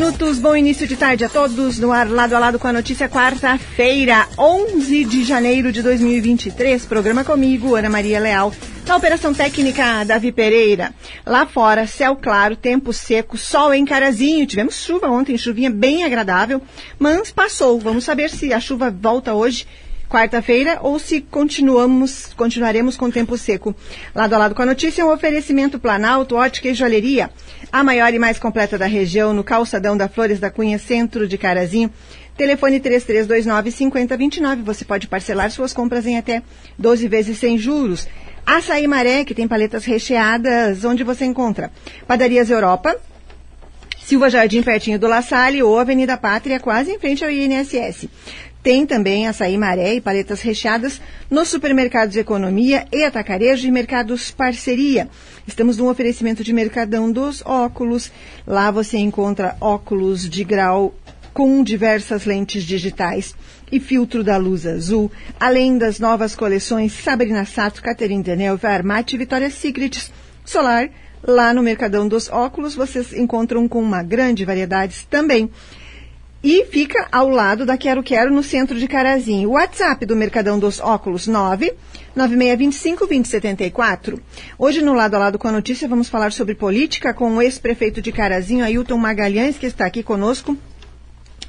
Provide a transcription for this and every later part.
minutos, bom início de tarde a todos, no ar lado a lado com a notícia quarta-feira, 11 de janeiro de 2023, programa comigo, Ana Maria Leal, na operação técnica Davi Pereira. Lá fora, céu claro, tempo seco, sol em Carazinho, tivemos chuva ontem, chuvinha bem agradável, mas passou, vamos saber se a chuva volta hoje quarta-feira ou se continuamos, continuaremos com tempo seco. Lado a lado com a notícia, um oferecimento Planalto, ótica e joalheria. A maior e mais completa da região, no calçadão da Flores da Cunha, centro de Carazinho. Telefone 3329-5029. Você pode parcelar suas compras em até 12 vezes sem juros. Açaí Maré, que tem paletas recheadas, onde você encontra Padarias Europa, Silva Jardim, pertinho do La Salle, ou Avenida Pátria, quase em frente ao INSS. Tem também açaí maré e paletas recheadas nos supermercados Economia e Atacarejo e Mercados Parceria. Estamos num oferecimento de Mercadão dos Óculos. Lá você encontra óculos de grau com diversas lentes digitais e filtro da luz azul, além das novas coleções Sabrina Sato, Catherine Deneuve, Armate e Vitória Secrets Solar. Lá no Mercadão dos Óculos vocês encontram com uma grande variedade também. E fica ao lado da Quero Quero, no centro de Carazinho. O WhatsApp do Mercadão dos Óculos 9 9625 2074. Hoje, no lado a lado com a notícia, vamos falar sobre política com o ex-prefeito de Carazinho, Ailton Magalhães, que está aqui conosco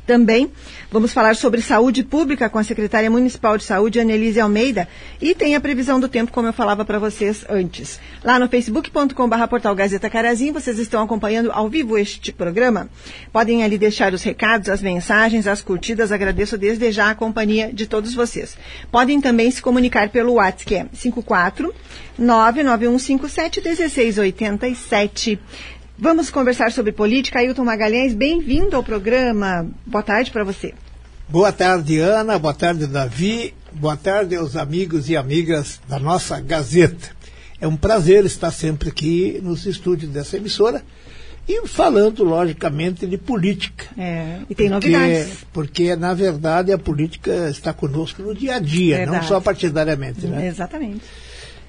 também vamos falar sobre saúde pública com a secretária municipal de saúde, Annelise Almeida, e tem a previsão do tempo, como eu falava para vocês antes. Lá no facebook.com.br portal Gazeta Carazinho, vocês estão acompanhando ao vivo este programa. Podem ali deixar os recados, as mensagens, as curtidas. Agradeço desde já a companhia de todos vocês. Podem também se comunicar pelo WhatsApp, que é 54 99157 1687. Vamos conversar sobre política. Ailton Magalhães, bem-vindo ao programa. Boa tarde para você. Boa tarde, Ana. Boa tarde, Davi. Boa tarde aos amigos e amigas da nossa Gazeta. É um prazer estar sempre aqui nos estúdios dessa emissora e falando, logicamente, de política. É, e tem porque, novidades. Porque, na verdade, a política está conosco no dia a dia, verdade. não só partidariamente. Né? Exatamente.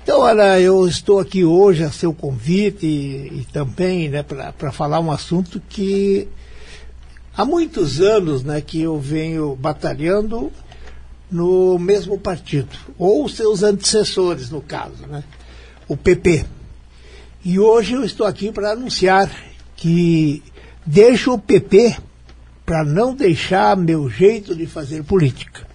Então, olha, eu estou aqui hoje a seu convite e, e também né, para falar um assunto que há muitos anos né, que eu venho batalhando no mesmo partido, ou seus antecessores, no caso, né, o PP. E hoje eu estou aqui para anunciar que deixo o PP para não deixar meu jeito de fazer política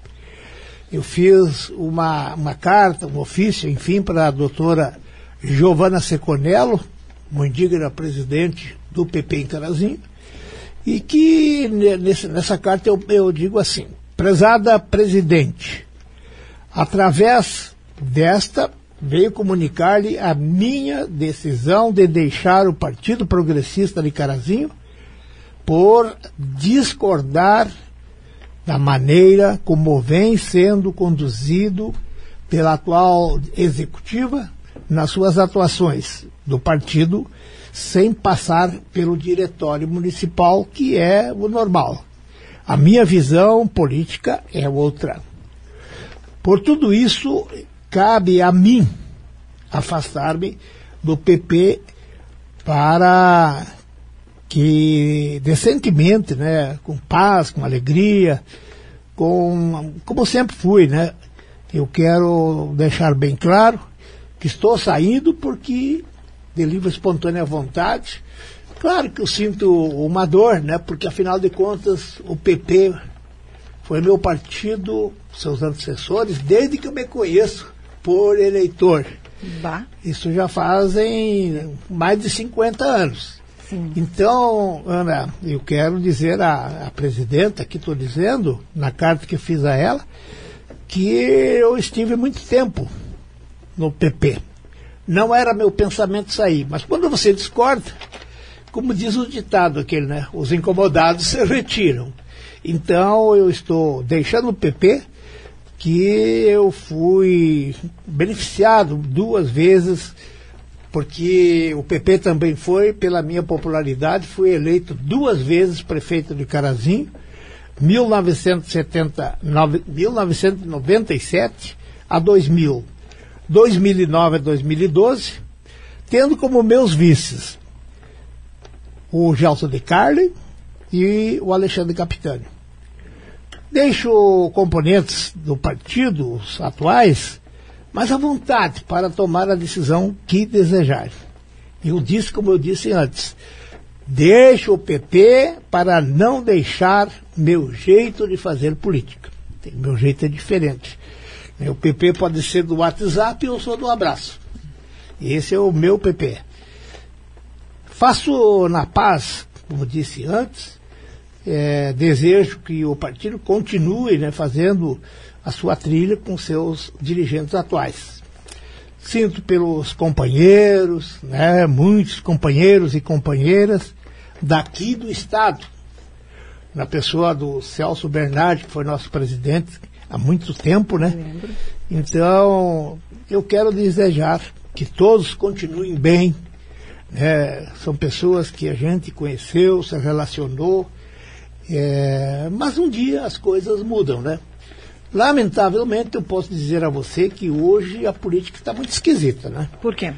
eu fiz uma, uma carta, um ofício, enfim, para a doutora Giovana Seconello, indigna presidente do PP em Carazinho, e que nesse, nessa carta eu, eu digo assim, prezada presidente, através desta veio comunicar-lhe a minha decisão de deixar o Partido Progressista de Carazinho por discordar da maneira como vem sendo conduzido pela atual executiva nas suas atuações do partido, sem passar pelo diretório municipal, que é o normal. A minha visão política é outra. Por tudo isso, cabe a mim afastar-me do PP para que decentemente, né, com paz, com alegria, com como sempre fui, né? Eu quero deixar bem claro que estou saindo porque de livre espontânea vontade. Claro que eu sinto uma dor, né? Porque afinal de contas o PP foi meu partido, seus antecessores, desde que eu me conheço por eleitor. Bah. Isso já fazem mais de 50 anos. Então, Ana, eu quero dizer à, à presidenta, que estou dizendo, na carta que fiz a ela, que eu estive muito tempo no PP. Não era meu pensamento sair, mas quando você discorda, como diz o ditado aquele, né? Os incomodados se retiram. Então eu estou deixando o PP, que eu fui beneficiado duas vezes porque o PP também foi, pela minha popularidade, fui eleito duas vezes prefeito de Carazinho, 1970, 1997 a 2000, 2009 a 2012, tendo como meus vices o Gelson de Carli, e o Alexandre Capitani. Deixo componentes do partido, os atuais, mas à vontade para tomar a decisão que desejarem. Eu disse, como eu disse antes, deixo o PP para não deixar meu jeito de fazer política. Meu jeito é diferente. O PP pode ser do WhatsApp e eu sou do abraço. Esse é o meu PP. Faço na paz, como disse antes, é, desejo que o partido continue né, fazendo a sua trilha com seus dirigentes atuais. Sinto pelos companheiros, né, muitos companheiros e companheiras daqui do Estado, na pessoa do Celso Bernardi, que foi nosso presidente há muito tempo, né? Então, eu quero desejar que todos continuem bem. Né? São pessoas que a gente conheceu, se relacionou, é, mas um dia as coisas mudam, né? Lamentavelmente, eu posso dizer a você que hoje a política está muito esquisita, né? Por quê?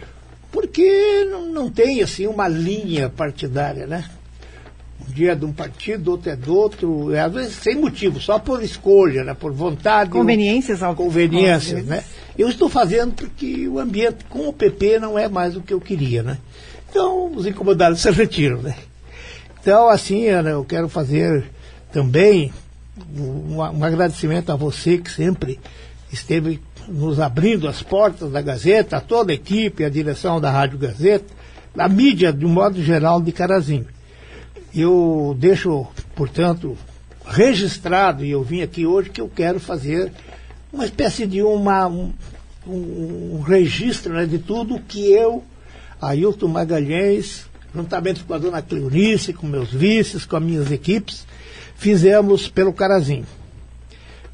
Porque não, não tem, assim, uma linha partidária, né? Um dia é de um partido, outro é do outro, é, às vezes sem motivo, só por escolha, né? por vontade. Conveniências ou, Conveniências, né? Eu estou fazendo porque o ambiente com o PP não é mais o que eu queria, né? Então, os incomodados se retiram, né? Então, assim, Ana, eu quero fazer também um, um agradecimento a você que sempre esteve nos abrindo as portas da Gazeta, a toda a equipe, a direção da Rádio Gazeta, da mídia, de um modo geral, de Carazinho. Eu deixo, portanto, registrado, e eu vim aqui hoje, que eu quero fazer uma espécie de uma, um, um registro né, de tudo que eu, Ailton Magalhães, juntamente com a dona Cleonice, com meus vices, com as minhas equipes, fizemos pelo Carazinho.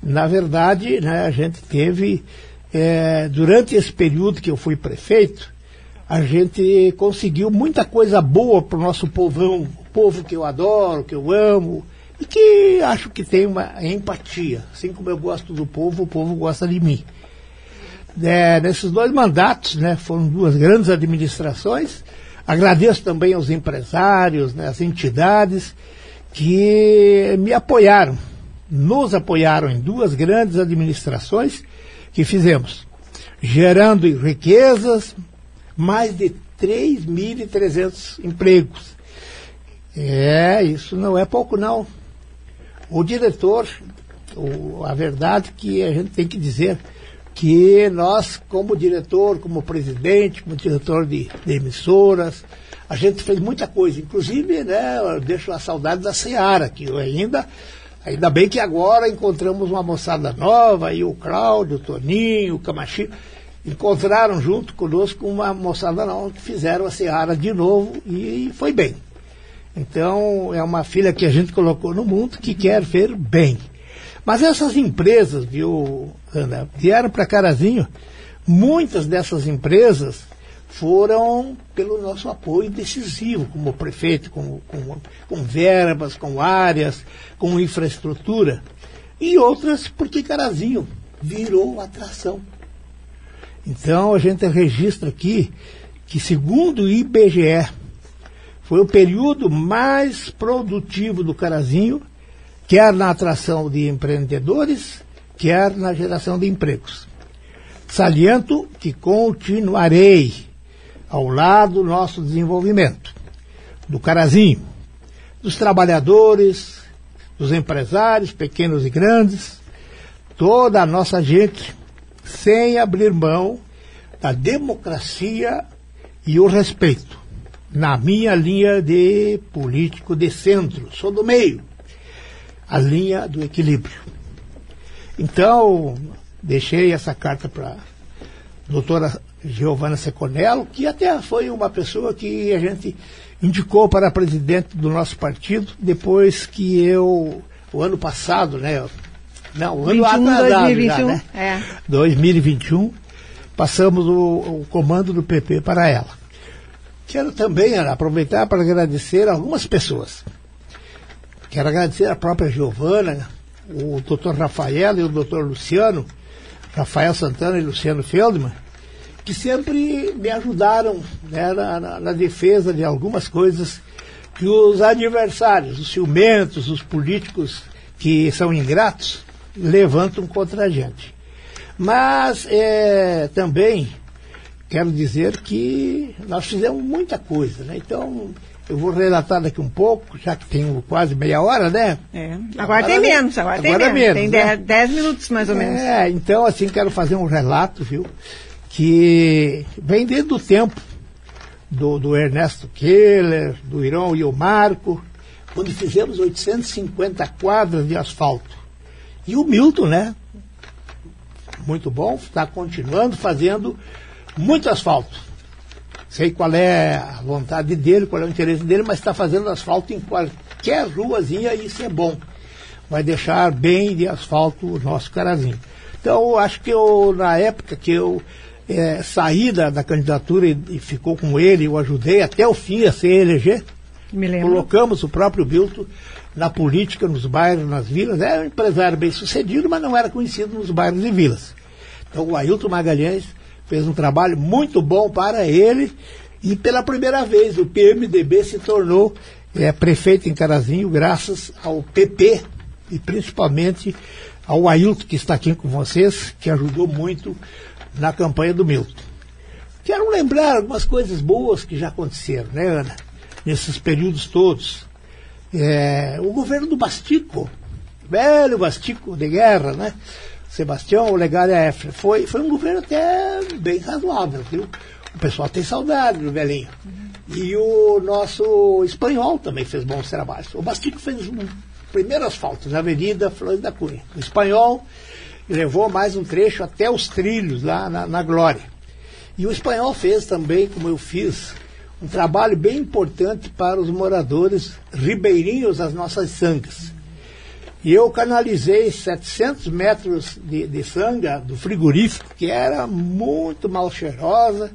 Na verdade, né, a gente teve, é, durante esse período que eu fui prefeito, a gente conseguiu muita coisa boa para o nosso povão, povo que eu adoro, que eu amo, e que acho que tem uma empatia. Assim como eu gosto do povo, o povo gosta de mim. É, nesses dois mandatos, né, foram duas grandes administrações. Agradeço também aos empresários, né, às entidades que me apoiaram, nos apoiaram em duas grandes administrações que fizemos, gerando riquezas, mais de 3.300 empregos. É, isso não é pouco não. O diretor, o, a verdade que a gente tem que dizer que nós, como diretor, como presidente, como diretor de, de emissoras, a gente fez muita coisa. Inclusive, né, eu deixo a saudade da Seara, que eu ainda, ainda bem que agora encontramos uma moçada nova, aí o Cláudio, o Toninho, o Camachi, encontraram junto conosco uma moçada nova que fizeram a Seara de novo e foi bem. Então, é uma filha que a gente colocou no mundo que quer ver bem. Mas essas empresas, viu, Ana, vieram para Carazinho, muitas dessas empresas foram pelo nosso apoio decisivo como prefeito, com, com, com verbas, com áreas, com infraestrutura. E outras porque Carazinho virou atração. Então a gente registra aqui que, segundo o IBGE, foi o período mais produtivo do Carazinho, quer na atração de empreendedores, quer na geração de empregos. Saliento que continuarei ao lado do nosso desenvolvimento, do Carazinho, dos trabalhadores, dos empresários, pequenos e grandes, toda a nossa gente, sem abrir mão da democracia e o respeito na minha linha de político de centro, sou do meio, a linha do equilíbrio. Então, deixei essa carta para doutora Giovana Seconello, que até foi uma pessoa que a gente indicou para presidente do nosso partido, depois que eu, o ano passado, né? Não, o 21, ano atrasado 2021, já, né? É. 2021, passamos o, o comando do PP para ela. Quero também aproveitar para agradecer algumas pessoas. Quero agradecer a própria Giovana, o doutor Rafael e o doutor Luciano, Rafael Santana e Luciano Feldman, que sempre me ajudaram né, na, na, na, defesa de algumas coisas que os adversários, os ciumentos, os políticos que são ingratos, levantam contra a gente. Mas é, também quero dizer que nós fizemos muita coisa, né? Então, eu vou relatar daqui um pouco, já que tenho quase meia hora, né? É. Agora, agora tem menos, agora, agora tem menos. Tem 10 né? minutos mais ou menos. É, então assim quero fazer um relato, viu? Que vem desde o tempo do, do Ernesto Keller, do Irão e o Marco, quando fizemos 850 quadras de asfalto. E o Milton, né? Muito bom, está continuando fazendo muito asfalto. Sei qual é a vontade dele, qual é o interesse dele, mas está fazendo asfalto em qualquer ruazinha e isso é bom. Vai deixar bem de asfalto o nosso carazinho. Então, acho que eu, na época que eu é, saí da, da candidatura e, e, ficou com ele, eu ajudei até o fim a se eleger. Me lembro. Colocamos o próprio Bilton na política, nos bairros, nas vilas. Era um empresário bem sucedido, mas não era conhecido nos bairros e vilas. Então o Ailton Magalhães fez um trabalho muito bom para ele e pela primeira vez o PMDB se tornou é, prefeito em Carazinho graças ao PP e principalmente ao Ailton que está aqui com vocês, que ajudou muito na campanha do Milton. Quero lembrar algumas coisas boas que já aconteceram, né, Ana? Nesses períodos todos. É, o governo do Bastico, velho Bastico de guerra, né? Sebastião Olegária F. Foi, foi um governo até bem razoável, viu? O pessoal tem saudade do velhinho. E o nosso espanhol também fez bons trabalhos. O Bastico fez um primeiro asfalto na Avenida Flores da Cunha. O espanhol levou mais um trecho até os trilhos lá na, na Glória. E o espanhol fez também, como eu fiz, um trabalho bem importante para os moradores ribeirinhos das nossas sangas. E eu canalizei 700 metros de, de sanga do frigorífico, que era muito mal cheirosa,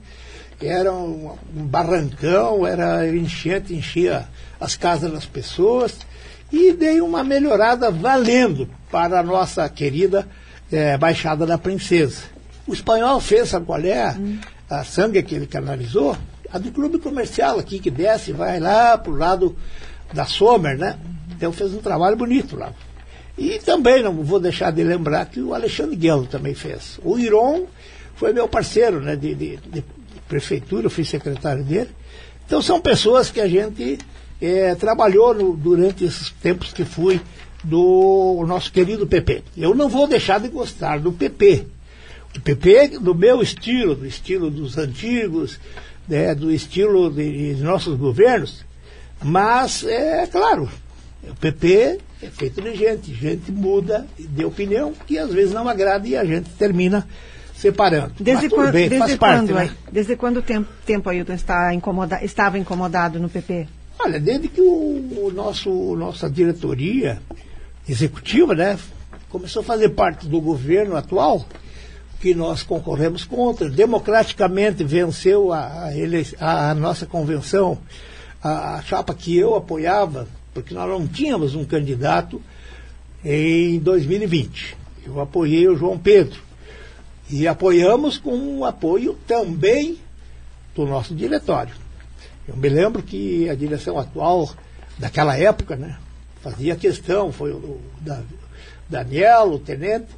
era um, um barrancão, era enchente, enchia as casas das pessoas, e dei uma melhorada valendo para a nossa querida é, Baixada da Princesa. O espanhol fez, sabe qual é? Hum. A sanga que ele canalizou, a do clube comercial aqui, que desce, vai lá para o lado da Sommer, né? Então fez um trabalho bonito lá. E também não vou deixar de lembrar que o Alexandre Guelo também fez. O Iron foi meu parceiro né, de, de, de prefeitura, eu fui secretário dele. Então são pessoas que a gente é, trabalhou no, durante esses tempos que fui do nosso querido PP. Eu não vou deixar de gostar do PP. O PP do meu estilo, do estilo dos antigos, né, do estilo de, de nossos governos, mas é claro, o PP é feito de gente, gente muda de opinião que às vezes não agrada e a gente termina separando. Desde quando, bem, desde quando, parte, né? Desde quando tempo, tempo Ailton está incomoda, estava incomodado no PP? Olha, desde que o, o nosso nossa diretoria executiva, né, começou a fazer parte do governo atual, que nós concorremos contra, democraticamente venceu a, a, a nossa convenção, a, a chapa que eu apoiava porque nós não tínhamos um candidato em 2020. Eu apoiei o João Pedro. E apoiamos com o apoio também do nosso diretório. Eu me lembro que a direção atual daquela época, né, fazia questão, foi o da, Daniel, o tenente,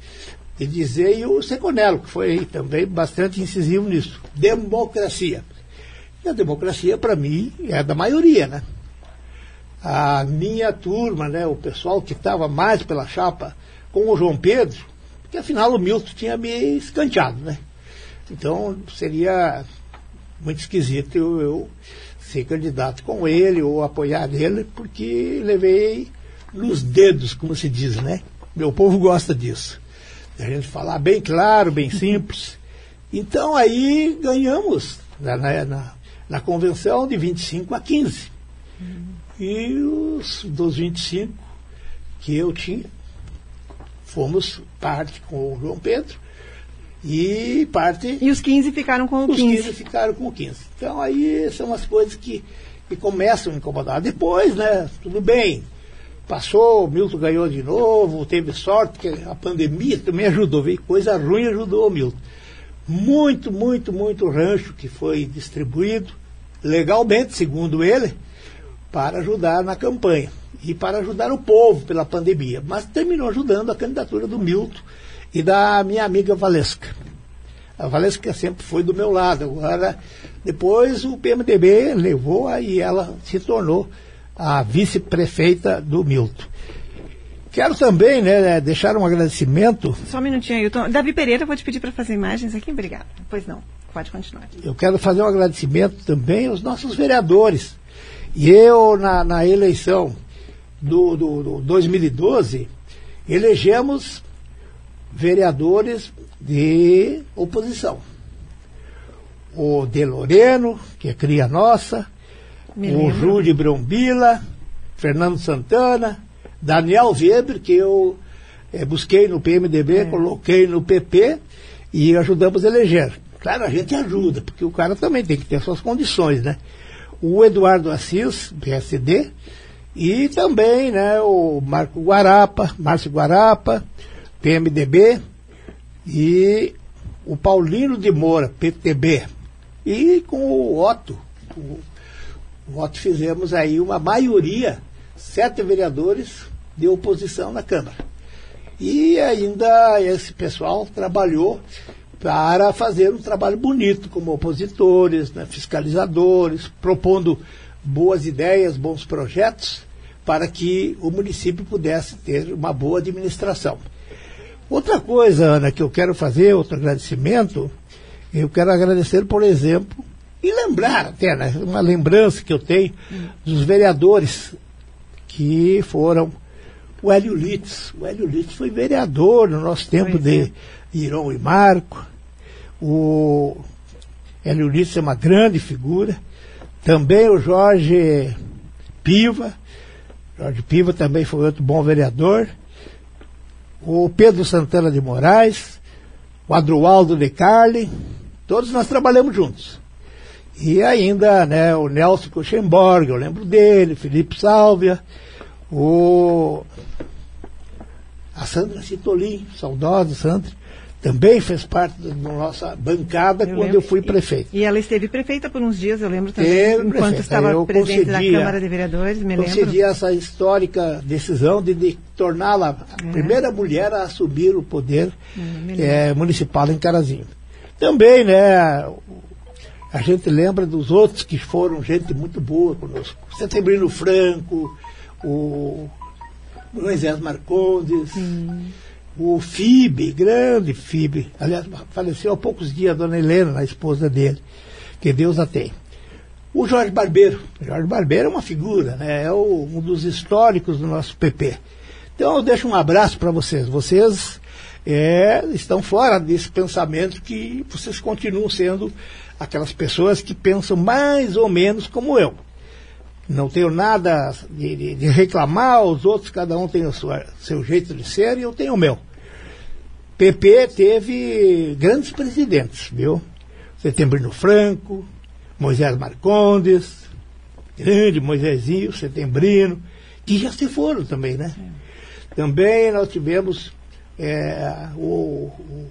e dizer, e o Seconello, que foi também bastante incisivo nisso. Democracia. E a democracia, para mim, é da maioria, né? A minha turma, né, o pessoal que estava mais pela chapa com o João Pedro, porque afinal o Milton tinha me escanteado, né? Então seria muito esquisito eu, eu ser candidato com ele ou apoiar ele, porque levei nos dedos, como se diz, né? Meu povo gosta disso. A gente falar bem claro, bem simples. Então aí ganhamos na, na, na convenção de 25 a 15. E os dos 25 que eu tinha, fomos parte com o João Pedro e parte. E os 15 ficaram com o 15. Os 15 ficaram com o 15. Então aí são as coisas que, que começam a incomodar. Depois, né, tudo bem. Passou, o Milton ganhou de novo, teve sorte, que a pandemia também ajudou, veio coisa ruim ajudou o Milton. Muito, muito, muito rancho que foi distribuído, legalmente, segundo ele, para ajudar na campanha e para ajudar o povo pela pandemia, mas terminou ajudando a candidatura do Milton e da minha amiga Valesca. A Valesca sempre foi do meu lado. Agora, depois o PMDB levou e ela se tornou a vice-prefeita do Milton. Quero também né, deixar um agradecimento. Só um minutinho, Ailton. Davi Pereira, vou te pedir para fazer imagens aqui. Obrigada. Pois não, pode continuar. Eu quero fazer um agradecimento também aos nossos vereadores. E eu, na, na eleição do, do, do 2012, elegemos vereadores de oposição. O De Loreno, que é cria nossa, o Júlio Brombila, Fernando Santana, Daniel Weber, que eu é, busquei no PMDB, é. coloquei no PP e ajudamos a eleger. Claro, a gente ajuda, porque o cara também tem que ter suas condições, né? O Eduardo Assis, PSD, e também né, o Marco Guarapa, Márcio Guarapa, PMDB, e o Paulino de Moura, PTB. E com o Otto, o, o Otto fizemos aí uma maioria, sete vereadores de oposição na Câmara. E ainda esse pessoal trabalhou para fazer um trabalho bonito como opositores, né, fiscalizadores, propondo boas ideias, bons projetos para que o município pudesse ter uma boa administração. Outra coisa, Ana, que eu quero fazer, outro agradecimento, eu quero agradecer, por exemplo, e lembrar até, né, uma lembrança que eu tenho dos vereadores que foram o Hélio Litz. O Hélio Litz foi vereador no nosso tempo de é. Iron e Marco. O Hélio Litz é uma grande figura. Também o Jorge Piva. Jorge Piva também foi outro bom vereador. O Pedro Santana de Moraes. O Adroaldo de Carli. Todos nós trabalhamos juntos. E ainda né, o Nelson Kuchenborg, eu lembro dele, Felipe Sálvia, o a Sandra Citolin, saudosa Sandra, também fez parte da nossa bancada eu quando lembro. eu fui prefeito. E ela esteve prefeita por uns dias, eu lembro também, Teve enquanto prefeita. estava eu presidente da Câmara de Vereadores, me lembro. Concedi essa histórica decisão de, de torná-la a é. primeira mulher a assumir o poder é, municipal em Carazinho. Também, né, a gente lembra dos outros que foram gente muito boa conosco. Setembrino Franco, o Moisés Marcondes, o FIB, grande FIB. Aliás, faleceu há poucos dias a dona Helena, a esposa dele, que Deus a tem. O Jorge Barbeiro. O Jorge Barbeiro é uma figura, né? é o, um dos históricos do nosso PP. Então eu deixo um abraço para vocês. Vocês é, estão fora desse pensamento que vocês continuam sendo aquelas pessoas que pensam mais ou menos como eu não tenho nada de, de, de, reclamar, os outros, cada um tem o sua, seu jeito de ser e eu tenho o meu. PP teve grandes presidentes, viu? Setembrino Franco, Moisés Marcondes, grande Moisésinho, Setembrino, que já se foram também, né? É. Também nós tivemos é, o, o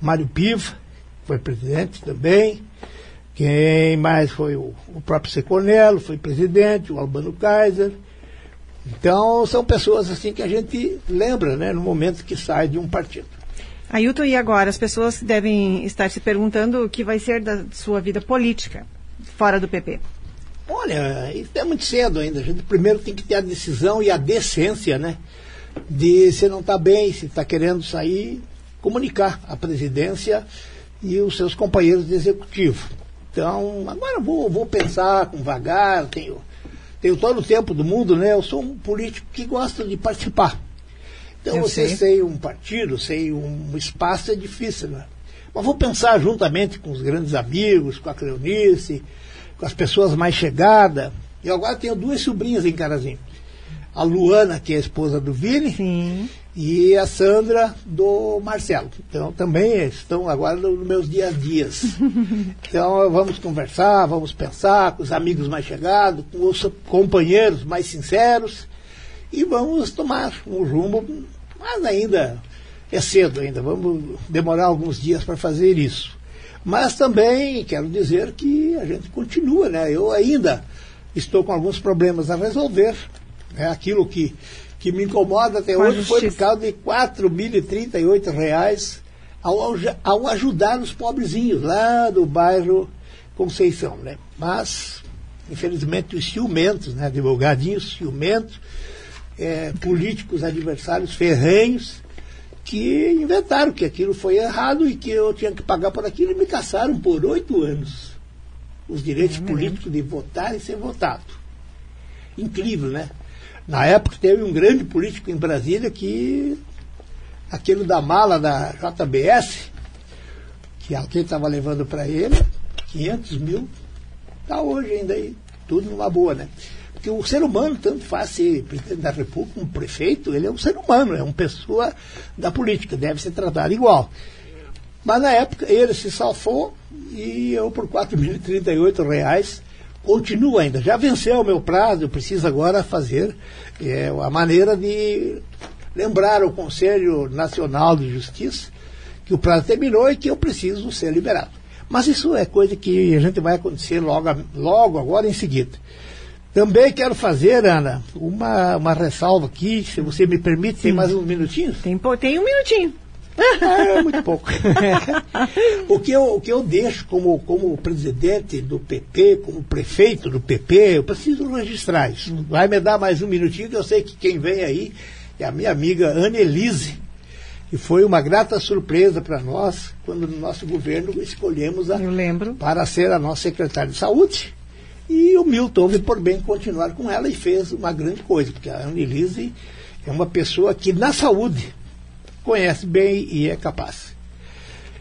Mário Piva, foi presidente também, quem mais foi o, o próprio Seconello, foi presidente, o Albano Kaiser. Então, são pessoas assim que a gente lembra, né, no momento que sai de um partido. Ailton, e agora? As pessoas devem estar se perguntando o que vai ser da sua vida política fora do PP. Olha, isso é muito cedo ainda. A gente primeiro tem que ter a decisão e a decência, né? De se não está bem, se está querendo sair, comunicar à presidência e os seus companheiros de executivo. Então, agora vou, vou pensar com vagar, tenho, tenho todo o tempo do mundo, né? Eu sou um político que gosta de participar. Então, Eu você sei. sem um partido, sem um espaço, é difícil, né? Mas vou pensar juntamente com os grandes amigos, com a Cleonice, com as pessoas mais chegadas. Eu agora tenho duas sobrinhas em Carazinho. A Luana, que é a esposa do Vini, Sim e a Sandra do Marcelo. Então também estão agora nos meus dias a dias. Então vamos conversar, vamos pensar com os amigos mais chegados, com os companheiros mais sinceros e vamos tomar um rumo, mas ainda é cedo ainda, vamos demorar alguns dias para fazer isso. Mas também quero dizer que a gente continua, né? Eu ainda estou com alguns problemas a resolver. É aquilo que, que me incomoda até hoje foi por causa de 4.038 reais ao, ao ajudar os pobrezinhos lá do bairro Conceição, né? Mas, infelizmente, os ciumentos, né? Advogadinhos ciumentos, é, políticos adversários ferrenhos, que inventaram que aquilo foi errado e que eu tinha que pagar por aquilo e me caçaram por oito anos os direitos políticos de votar e ser votado. Incrível, né? Na época teve um grande político em Brasília que aquele da mala da JBS, que alguém estava levando para ele, 500 mil, está hoje ainda aí, tudo numa boa, né? Porque o ser humano, tanto faz ser presidente da República, um prefeito, ele é um ser humano, é uma pessoa da política, deve ser tratado igual. Mas na época ele se salvou e eu por 4.038 reais continuo ainda. Já venceu o meu prazo, eu preciso agora fazer é, a maneira de lembrar ao Conselho Nacional de Justiça que o prazo terminou e que eu preciso ser liberado. Mas isso é coisa que a gente vai acontecer logo, logo agora em seguida. Também quero fazer, Ana, uma, uma ressalva aqui, se você me permite, tem mais uns minutinhos? Tem, tem um minutinho. É muito pouco. o, que eu, o que eu deixo como, como presidente do PP, como prefeito do PP, eu preciso registrar isso. Vai me dar mais um minutinho, que eu sei que quem vem aí é a minha amiga Ana Elise, que foi uma grata surpresa para nós quando no nosso governo escolhemos a, para ser a nossa secretária de saúde. E o Milton houve por bem continuar com ela e fez uma grande coisa, porque a Annelise é uma pessoa que na saúde conhece bem e é capaz.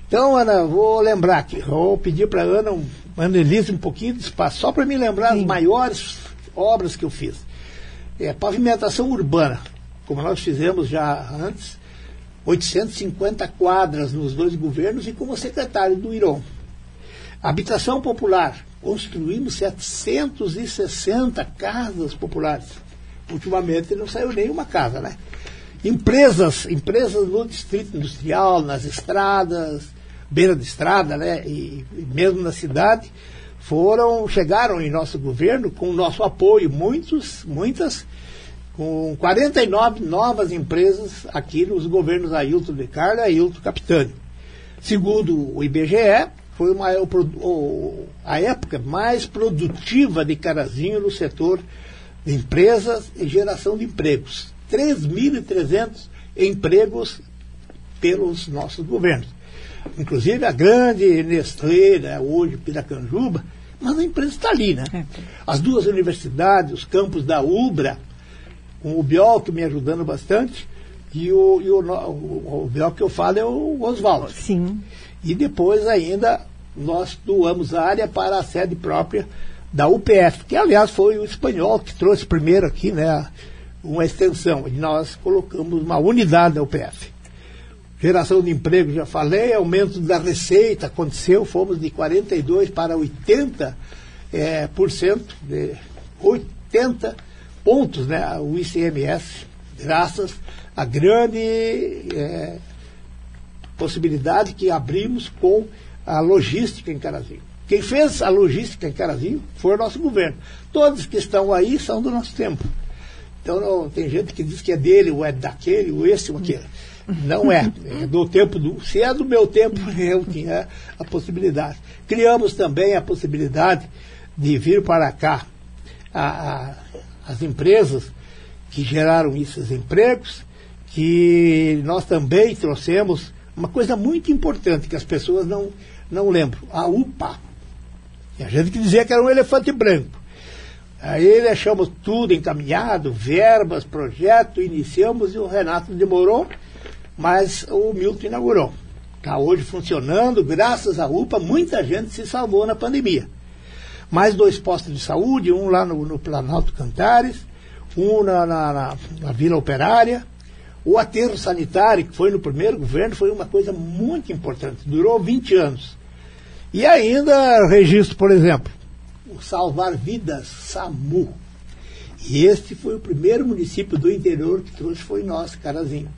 Então, Ana, vou lembrar aqui, vou pedir para a Ana, um, Annelise, um pouquinho de espaço, só para me lembrar as Sim. maiores obras que eu fiz. É, pavimentação urbana, como nós fizemos já antes, 850 quadras nos dois governos e como secretário do IROM. Habitação popular. Construímos 760 casas populares. Ultimamente não saiu nenhuma casa, né? Empresas, empresas no distrito industrial, nas estradas, beira de estrada, né? E, e mesmo na cidade, foram, chegaram em nosso governo com nosso apoio, muitos, muitas, com 49 novas empresas aqui nos governos Ailton de Carla e Ailton Capitani. Segundo o IBGE, foi uma, a época mais produtiva de Carazinho no setor de empresas e geração de empregos. 3.300 empregos pelos nossos governos. Inclusive a grande Nestlé, né, hoje Piracanjuba, mas a empresa está ali, né? É. As duas universidades, os campos da UBRA, com o Biol que me ajudando bastante, e o, e o, o, o que eu falo é o Oswaldo. Sim. E depois ainda nós doamos a área para a sede própria da UPF, que aliás foi o espanhol que trouxe primeiro aqui, né, uma extensão. E nós colocamos uma unidade da UPF. Geração de emprego, já falei, aumento da receita aconteceu, fomos de 42 para 80 eh, por cento, de 80 pontos, né, o ICMS, graças à grande eh, possibilidade que abrimos com a logística em Carazinho. Quem fez a logística em Carazinho foi o nosso governo. Todos que estão aí são do nosso tempo. Então não, tem gente que diz que é dele, ou é daquele, ou esse, ou aquele. Não é. É do tempo do. Se é do meu tempo, eu tinha a possibilidade. Criamos também a possibilidade de vir para cá a- a- as empresas que geraram esses empregos, que nós também trouxemos uma coisa muito importante que as pessoas não, não lembram, a UPA. E a gente que dizia que era um elefante branco. Aí deixamos tudo encaminhado, verbas, projeto, iniciamos e o Renato demorou, mas o Milton inaugurou. Está hoje funcionando, graças à UPA, muita gente se salvou na pandemia. Mais dois postos de saúde, um lá no, no Planalto Cantares, um na, na- na- na Vila Operária. O aterro sanitário, que foi no primeiro governo, foi uma coisa muito importante, durou 20 anos. E ainda registro, por exemplo, Salvar Vidas, SAMU. E este foi o primeiro município do interior que trouxe, foi nosso, Carazinho.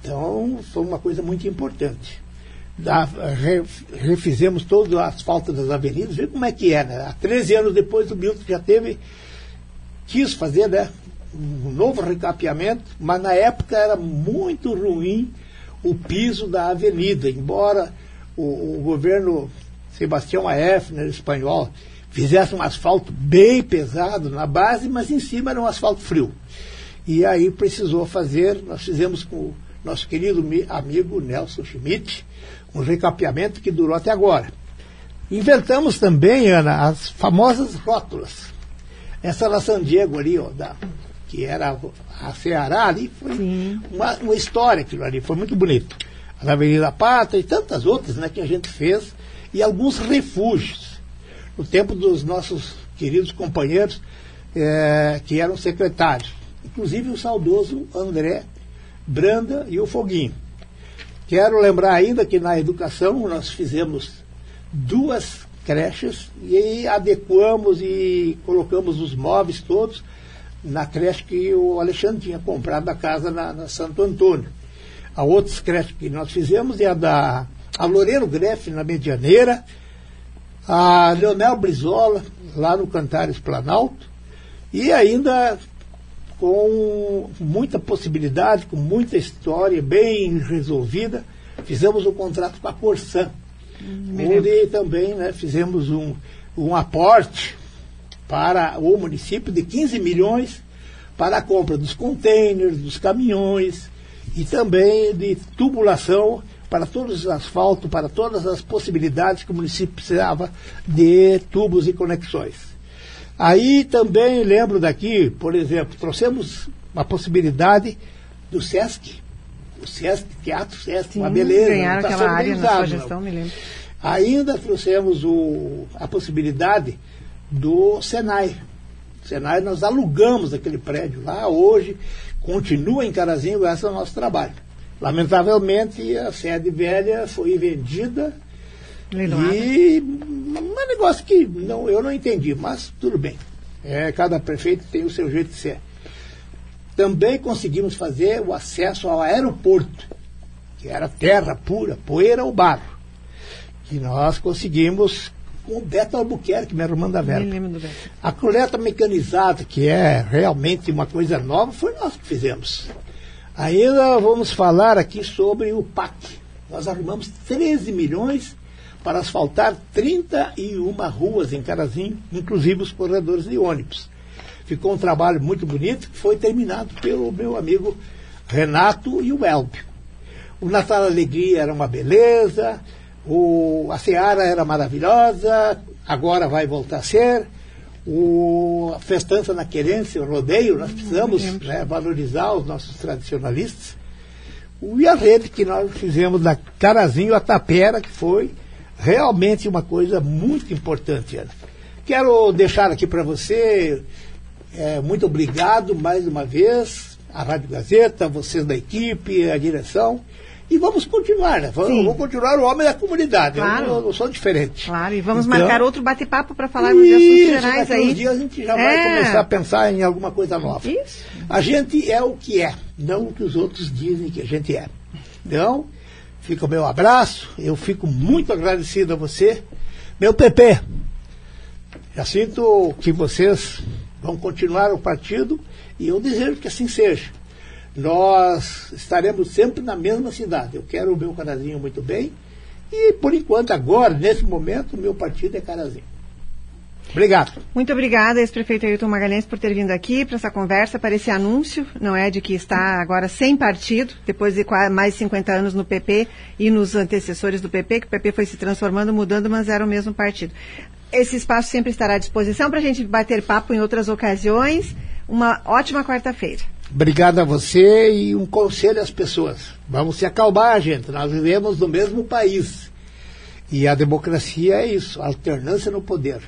Então, foi uma coisa muito importante. da, re, refizemos todo o asfalto das avenidas, vê como é que é, né? Há 13 anos depois o Milton já teve, quis fazer, né? Um novo recapeamento, mas na época era muito ruim o piso da avenida, embora o, o governo Sebastião Aefner, espanhol, fizesse um asfalto bem pesado na base, mas em cima era um asfalto frio. E aí precisou fazer, nós fizemos com o nosso querido amigo Nelson Schmidt, um recapeamento que durou até agora. Inventamos também, Ana, as famosas rótulas. Essa na San Diego ali, ó, da, que era a Ceará ali, foi uma, uma, história aquilo ali, foi muito bonito. A Avenida Pátria e tantas outras né, que a gente fez, e alguns refúgios. No tempo dos nossos queridos companheiros é, que eram secretários. Inclusive o saudoso André Branda e o Foguinho. Quero lembrar ainda que na educação nós fizemos duas creches e adequamos e colocamos os móveis todos na creche que o Alexandre tinha comprado a casa na, na Santo Antônio. A outras creches que nós fizemos é a da a Loreno Greff na Medianeira, a Leonel Brizola lá no Cantares Planalto e ainda com muita possibilidade, com muita história bem resolvida, fizemos um contrato com a Corsan, hum, onde também né, fizemos um, um aporte para o município de 15 milhões para a compra dos containers, dos caminhões e também de tubulação para todos os asfaltos, para todas as possibilidades que o município precisava de tubos e conexões. Aí também lembro daqui, por exemplo, trouxemos a possibilidade do SESC, o SESC, Teatro SESC, Sim, uma beleza. Ganharam tá aquela área na sua gestão, não. me lembro. Ainda trouxemos o, a possibilidade do Senai. O Senai nós alugamos aquele prédio lá, hoje continua em Carazinho, esse é o nosso trabalho. Lamentavelmente, a sede velha foi vendida e um negócio que não, eu não entendi, mas tudo bem. É, cada prefeito tem o seu jeito de ser. Também conseguimos fazer o acesso ao aeroporto, que era terra pura, poeira ou barro. Que nós conseguimos com o Beto Albuquerque, meu irmão da Vera. A coleta mecanizada, que é realmente uma coisa nova, foi nós que fizemos. Ainda vamos falar aqui sobre o PAC. Nós arrumamos 13 milhões para asfaltar 31 ruas em Carazinho, inclusive os corredores de ônibus. Ficou um trabalho muito bonito que foi terminado pelo meu amigo Renato e o Elbio. O Natal Alegria era uma beleza, o, a Seara era maravilhosa, agora vai voltar a ser. O, a festança na querência, o rodeio, nós precisamos né, valorizar os nossos tradicionalistas. E a rede que nós fizemos da Carazinho a Tapera, que foi realmente uma coisa muito importante, Ana. Quero deixar aqui para você, é, muito obrigado mais uma vez, a Rádio Gazeta, vocês da equipe, a direção. E vamos continuar, né? Vamos, vamos continuar o homem da comunidade. Claro. Eu, não sou diferente. Claro, e vamos então, marcar outro bate-papo para falarmos isso, de assuntos gerais aí. Um dia a gente já é. vai começar a pensar em alguma coisa nova. Isso. A gente é o que é, não o que os outros dizem que a gente é. Então, Fica o meu abraço, eu fico muito agradecido a você. Meu PP, já sinto que vocês vão continuar o partido e eu desejo que assim seja. Nós estaremos sempre na mesma cidade. Eu quero o meu Carazinho muito bem. E por enquanto, agora, nesse momento, o meu partido é Carazinho. Obrigado. Muito obrigada, ex-prefeito Ailton Magalhães, por ter vindo aqui para essa conversa, para esse anúncio, não é, de que está agora sem partido, depois de mais de 50 anos no PP e nos antecessores do PP, que o PP foi se transformando, mudando, mas era o mesmo partido. Esse espaço sempre estará à disposição para a gente bater papo em outras ocasiões. Uma ótima quarta-feira. Obrigado a você e um conselho às pessoas. Vamos se acalmar, gente. Nós vivemos no mesmo país. E a democracia é isso, alternância no poder.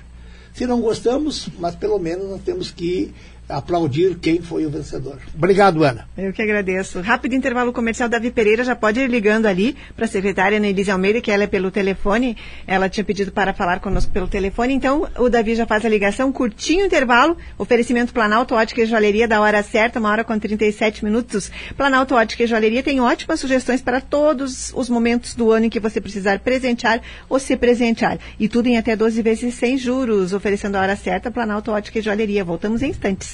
Se não gostamos, mas pelo menos nós temos que aplaudir quem foi o vencedor. Obrigado, Ana. Eu que agradeço. Rápido intervalo comercial. Davi Pereira já pode ir ligando ali para a secretária Neilise Almeida, que ela é pelo telefone. Ela tinha pedido para falar conosco pelo telefone. Então, o Davi já faz a ligação. Curtinho intervalo. Oferecimento Planalto Ótica e Joalheria da hora certa, uma hora com 37 minutos. Planalto Ótica e Joalheria tem ótimas sugestões para todos os momentos do ano em que você precisar presentear ou se presentear. E tudo em até 12 vezes sem juros. Oferecendo a hora certa, Planalto Ótica e Joalheria. Voltamos em instantes.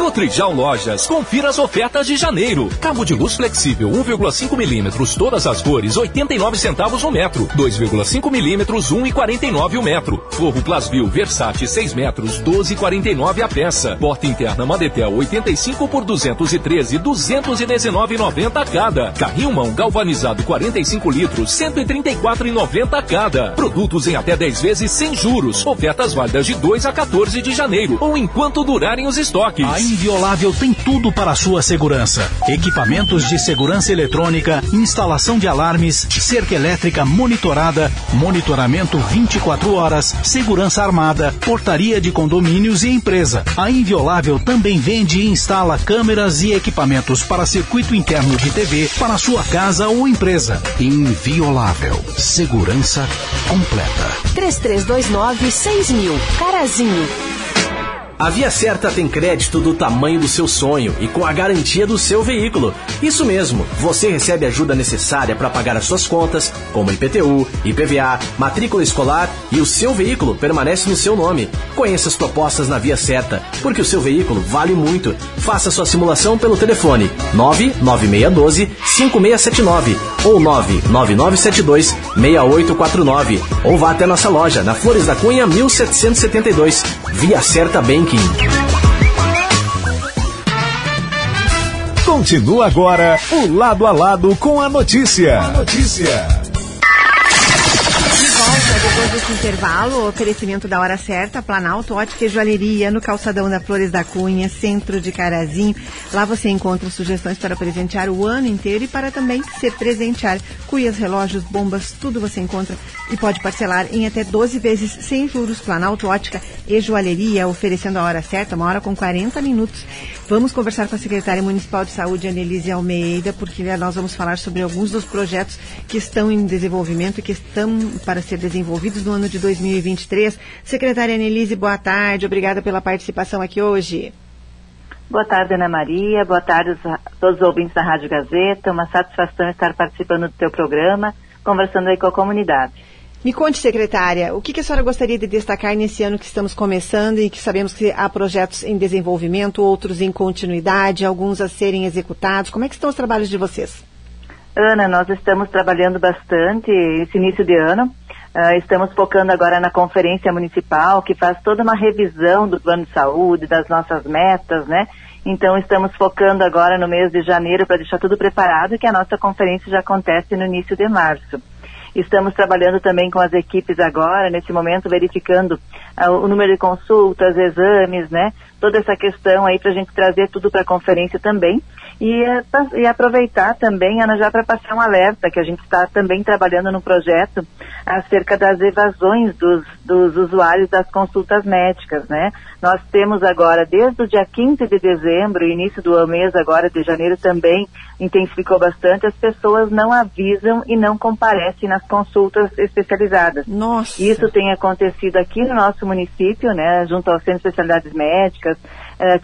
Cotrijal Lojas, confira as ofertas de janeiro. Cabo de luz flexível 1,5 milímetros, todas as cores, 89 centavos o metro. 2,5 milímetros, 1,49 o metro. Forro Plasvil Versace 6 metros, 12,49 a peça. Porta interna Madetel 85 por 213, 219,90 cada. Carrinho mão galvanizado 45 litros, 134,90 cada. Produtos em até 10 vezes sem juros. Ofertas válidas de 2 a 14 de janeiro ou enquanto durarem os estoques. Inviolável tem tudo para a sua segurança: equipamentos de segurança eletrônica, instalação de alarmes, cerca elétrica monitorada, monitoramento 24 horas, segurança armada, portaria de condomínios e empresa. A Inviolável também vende e instala câmeras e equipamentos para circuito interno de TV para sua casa ou empresa. Inviolável. Segurança completa. 3329 6000. Carazinho. A Via Certa tem crédito do tamanho do seu sonho e com a garantia do seu veículo. Isso mesmo, você recebe a ajuda necessária para pagar as suas contas, como IPTU, IPVA, matrícula escolar e o seu veículo permanece no seu nome. Conheça as propostas na Via Certa, porque o seu veículo vale muito. Faça sua simulação pelo telefone 99612 5679 ou 99972 6849 ou vá até nossa loja na Flores da Cunha 1772. Via Certa Banking. Continua agora o Lado a Lado com a notícia. A notícia depois desse intervalo, oferecimento da hora certa, Planalto, Ótica e Joalheria, no calçadão da Flores da Cunha, centro de Carazinho. Lá você encontra sugestões para presentear o ano inteiro e para também se presentear. Cuias, relógios, bombas, tudo você encontra e pode parcelar em até 12 vezes sem juros. Planalto, Ótica e Joalheria, oferecendo a hora certa, uma hora com 40 minutos. Vamos conversar com a secretária municipal de saúde, Anelise Almeida, porque nós vamos falar sobre alguns dos projetos que estão em desenvolvimento e que estão para ser desenvolvidos no ano de 2023. Secretária Anelise, boa tarde. Obrigada pela participação aqui hoje. Boa tarde, Ana Maria. Boa tarde a todos os ouvintes da Rádio Gazeta. Uma satisfação estar participando do teu programa, conversando aí com a comunidade. Me conte, secretária, o que, a senhora gostaria de destacar nesse ano que estamos começando e que sabemos que há projetos em desenvolvimento, outros em continuidade, alguns a serem executados. Como é que estão os trabalhos de vocês? Ana, nós estamos trabalhando bastante esse início de ano. Uh, estamos focando agora na conferência municipal, que faz toda uma revisão do plano de saúde, das nossas metas, né? Então, estamos focando agora no mês de janeiro para deixar tudo preparado, que a nossa conferência já acontece no início de março. Estamos trabalhando também com as equipes agora, nesse momento, verificando o número de consultas, exames, né? Toda essa questão aí para a gente trazer tudo para a conferência também. E, uh, e aproveitar também, Ana, já para passar um alerta, que a gente está também trabalhando no projeto acerca das evasões dos, dos usuários das consultas médicas, né? Nós temos agora, desde o dia 15 de dezembro, início do mês agora de janeiro também, intensificou bastante, as pessoas não avisam e não comparecem nas consultas especializadas. Nossa! Isso tem acontecido aqui no nosso município, né, junto ao Centro de Especialidades Médicas, eh,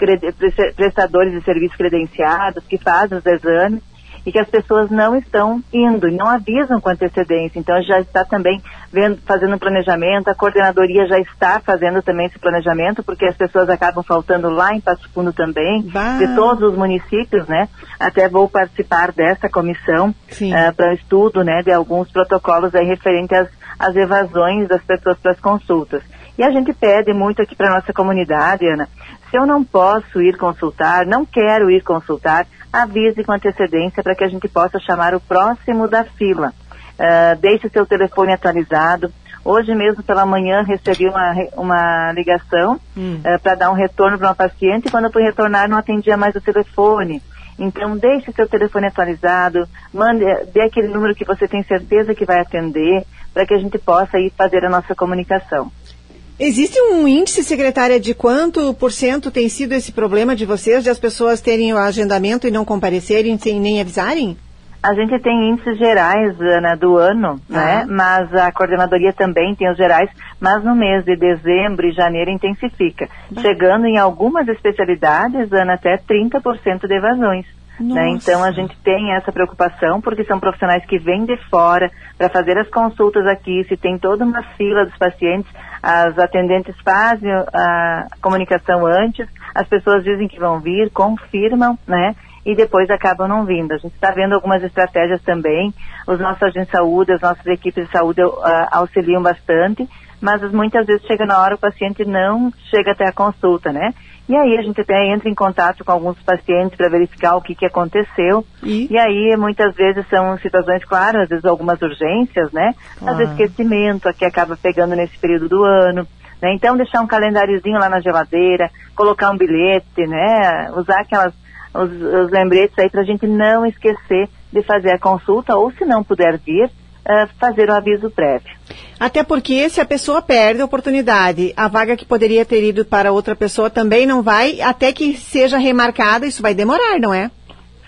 prestadores de serviços credenciados que fazem os exames e que as pessoas não estão indo, não avisam com antecedência. Então já está também vendo, fazendo um planejamento, a coordenadoria já está fazendo também esse planejamento, porque as pessoas acabam faltando lá em Passo Fundo também, bah. de todos os municípios, né? Até vou participar dessa comissão uh, para estudo, né, de alguns protocolos aí referentes às, às evasões das pessoas para as consultas. E a gente pede muito aqui para nossa comunidade, Ana, se eu não posso ir consultar, não quero ir consultar, avise com antecedência para que a gente possa chamar o próximo da fila. Uh, deixe seu telefone atualizado. Hoje mesmo pela manhã recebi uma, uma ligação hum. uh, para dar um retorno para uma paciente e quando eu fui retornar não atendia mais o telefone. Então, deixe seu telefone atualizado, mande, dê aquele número que você tem certeza que vai atender, para que a gente possa ir fazer a nossa comunicação. Existe um índice, secretária, de quanto por cento tem sido esse problema de vocês, de as pessoas terem o agendamento e não comparecerem sem nem avisarem? A gente tem índices gerais, Ana, do ano, ah. né? Mas a coordenadoria também tem os gerais, mas no mês de dezembro e janeiro intensifica, ah. chegando em algumas especialidades, Ana, até 30% de evasões. Né? Então a gente tem essa preocupação porque são profissionais que vêm de fora para fazer as consultas aqui, se tem toda uma fila dos pacientes, as atendentes fazem a comunicação antes, as pessoas dizem que vão vir, confirmam, né? E depois acabam não vindo. A gente está vendo algumas estratégias também. Os nossos agentes de saúde, as nossas equipes de saúde uh, auxiliam bastante, mas muitas vezes chega na hora o paciente não chega até a consulta, né? E aí a gente até entra em contato com alguns pacientes para verificar o que, que aconteceu. E? e? aí muitas vezes são situações, claro, às vezes algumas urgências, né? Às ah. vezes esquecimento, que acaba pegando nesse período do ano. Né? Então deixar um calendáriozinho lá na geladeira, colocar um bilhete, né? Usar aquelas os, os lembretes aí para a gente não esquecer de fazer a consulta ou se não puder vir, uh, fazer o aviso prévio. Até porque se a pessoa perde a oportunidade, a vaga que poderia ter ido para outra pessoa também não vai, até que seja remarcada, isso vai demorar, não é?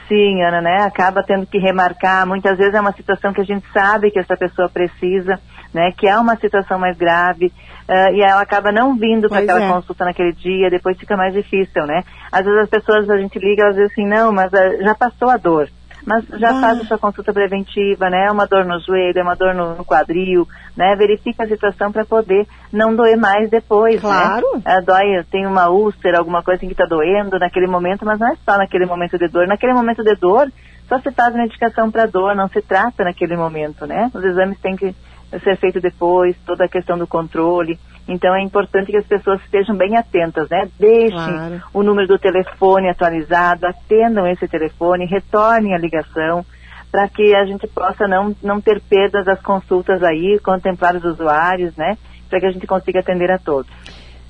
Sim, Ana, né? Acaba tendo que remarcar. Muitas vezes é uma situação que a gente sabe que essa pessoa precisa, né? Que é uma situação mais grave. Uh, e ela acaba não vindo para aquela é. consulta naquele dia, depois fica mais difícil, né? Às vezes as pessoas, a gente liga, elas dizem assim, não, mas uh, já passou a dor mas já ah. faz a sua consulta preventiva, né? É uma dor no joelho, é uma dor no, no quadril, né? Verifica a situação para poder não doer mais depois, né? claro. né? É, dói, tem uma úlcera, alguma coisa que está doendo naquele momento, mas não é só naquele momento de dor. Naquele momento de dor, só se faz medicação para dor, não se trata naquele momento, né? Os exames têm que ser feitos depois, toda a questão do controle. Então é importante que as pessoas estejam bem atentas, né? Deixem claro. o número do telefone atualizado, atendam esse telefone, retornem a ligação, para que a gente possa não, não ter perdas das consultas aí, contemplar os usuários, né? Para que a gente consiga atender a todos.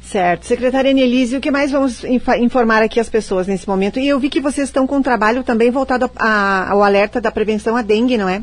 Certo. Secretária Anelise, o que mais vamos informar aqui as pessoas nesse momento? E eu vi que vocês estão com um trabalho também voltado a, a, ao alerta da prevenção à dengue, não é?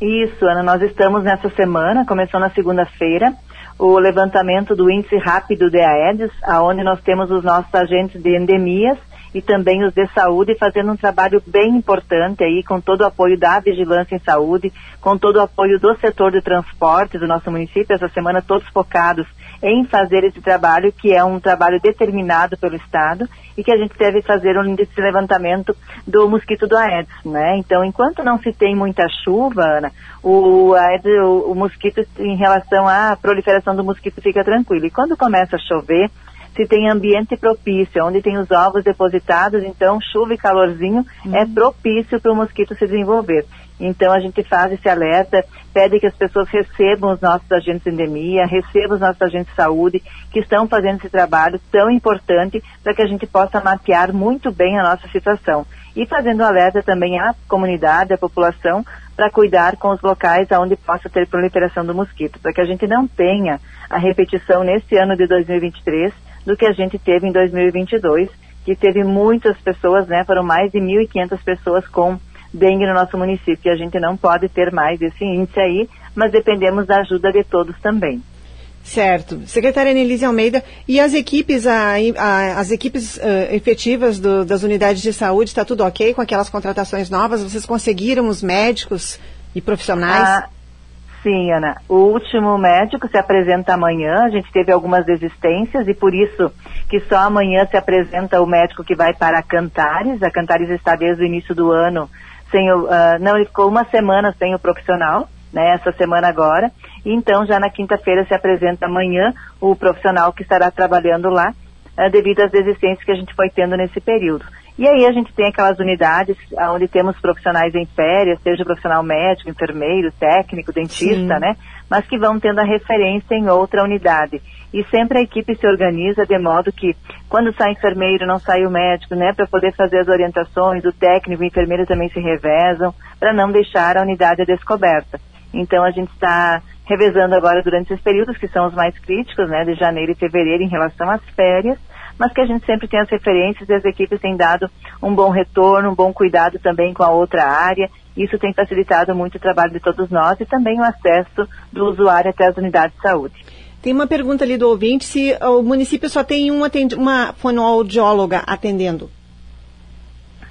Isso, Ana, nós estamos nessa semana, começou na segunda-feira, o levantamento do índice rápido de Aedes, aonde nós temos os nossos agentes de endemias e também os de saúde fazendo um trabalho bem importante aí com todo o apoio da vigilância em saúde, com todo o apoio do setor de transporte do nosso município, essa semana todos focados em fazer esse trabalho, que é um trabalho determinado pelo Estado e que a gente deve fazer um índice de levantamento do mosquito do Aedes, né? Então, enquanto não se tem muita chuva, Ana, o, Aedes, o, o mosquito, em relação à proliferação do mosquito, fica tranquilo. E quando começa a chover, se tem ambiente propício, onde tem os ovos depositados, então chuva e calorzinho uhum. é propício para o mosquito se desenvolver. Então a gente faz esse alerta, pede que as pessoas recebam os nossos agentes de endemia, recebam os nossos agentes de saúde, que estão fazendo esse trabalho tão importante para que a gente possa mapear muito bem a nossa situação. E fazendo alerta também à comunidade, à população, para cuidar com os locais onde possa ter proliferação do mosquito, para que a gente não tenha a repetição nesse ano de 2023 do que a gente teve em 2022, que teve muitas pessoas, né, foram mais de 1.500 pessoas com dengue no nosso município. E a gente não pode ter mais esse índice aí, mas dependemos da ajuda de todos também. Certo. Secretária Nelise Almeida, e as equipes, a, a, as equipes uh, efetivas do, das unidades de saúde, está tudo ok com aquelas contratações novas? Vocês conseguiram os médicos e profissionais? Ah, sim, Ana. O último médico se apresenta amanhã, a gente teve algumas desistências e por isso que só amanhã se apresenta o médico que vai para Cantares. A Cantares está desde o início do ano sem o, uh, não, ele ficou uma semana sem o profissional, né, essa semana agora, e então já na quinta-feira se apresenta amanhã o profissional que estará trabalhando lá, uh, devido às desistências que a gente foi tendo nesse período. E aí a gente tem aquelas unidades onde temos profissionais em férias, seja profissional médico, enfermeiro, técnico, dentista, Sim. né? Mas que vão tendo a referência em outra unidade. E sempre a equipe se organiza de modo que quando sai enfermeiro, não sai o médico, né? Para poder fazer as orientações, o técnico e o enfermeiro também se revezam, para não deixar a unidade descoberta. Então a gente está revezando agora durante esses períodos que são os mais críticos, né? De janeiro e fevereiro em relação às férias, mas que a gente sempre tem as referências e as equipes têm dado um bom retorno, um bom cuidado também com a outra área. Isso tem facilitado muito o trabalho de todos nós e também o acesso do usuário até as unidades de saúde. Tem uma pergunta ali do ouvinte se o município só tem uma, uma fonoaudióloga atendendo.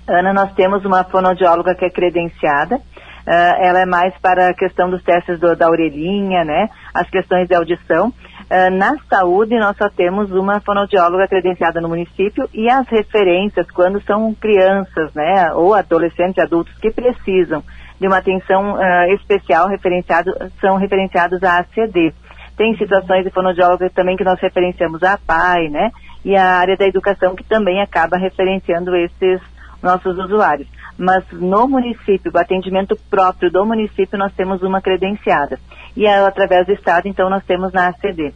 Ana, nós temos uma fonoaudióloga que é credenciada. Uh, ela é mais para a questão dos testes do, da orelhinha, né? As questões de audição. Uh, na saúde, nós só temos uma fonoaudióloga credenciada no município e as referências, quando são crianças, né? Ou adolescentes, adultos que precisam de uma atenção uh, especial referenciado, são referenciados à ACD. Tem situações de fonoaudióloga também que nós referenciamos à PAI, né? E a área da educação que também acaba referenciando esses nossos usuários. Mas no município, o atendimento próprio do município, nós temos uma credenciada. E através do Estado, então, nós temos na ACD.